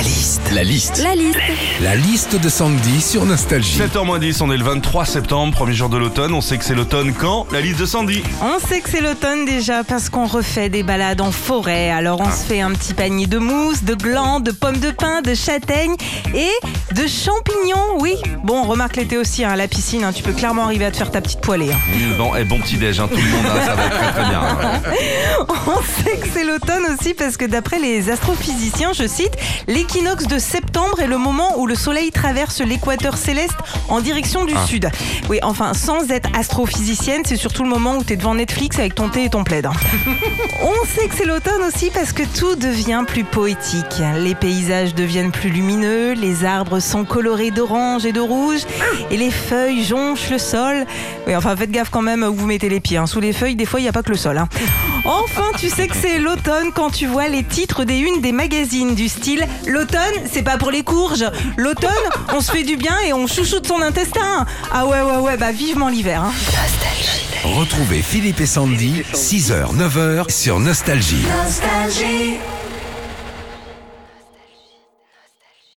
La liste. La liste. La liste. La liste de Sandy sur Nostalgie. 7h10, on est le 23 septembre, premier jour de l'automne. On sait que c'est l'automne quand? La liste de Sandy. On sait que c'est l'automne déjà parce qu'on refait des balades en forêt. Alors on se fait un petit panier de mousse, de glands, de pommes de pin, de châtaignes et de champignons. Oui, bon, remarque l'été aussi, hein, à la piscine, hein, tu peux clairement arriver à te faire ta petite poêlée. hein. Bon, et bon petit déj, hein, tout le monde, hein, ça va être très très bien. On sait que c'est l'automne aussi parce que d'après les astrophysiciens, je cite, l'équinoxe de septembre est le moment où le soleil traverse l'équateur céleste en direction du sud. Oui, enfin, sans être astrophysicienne, c'est surtout le moment où tu es devant Netflix avec ton thé et ton plaid. hein. On sait que c'est l'automne aussi parce que tout devient plus poétique. Les paysages deviennent plus lumineux, les arbres sont colorés d'orange et de rouge, et les feuilles jonchent le sol. Oui, enfin, faites gaffe quand même où vous mettez les pieds. hein. Sous les feuilles, des fois, il n'y a pas que le sol. hein. Enfin, tu sais que c'est l'automne quand tu vois les titres des unes des magazines du style L'automne, c'est pas pour les courges. L'automne, on se fait du bien et on chouchoute son intestin. Ah ouais, ouais, ouais, bah vivement l'hiver. hein. Retrouvez Philippe et Sandy, 6h, 9h sur Nostalgie. Nostalgie.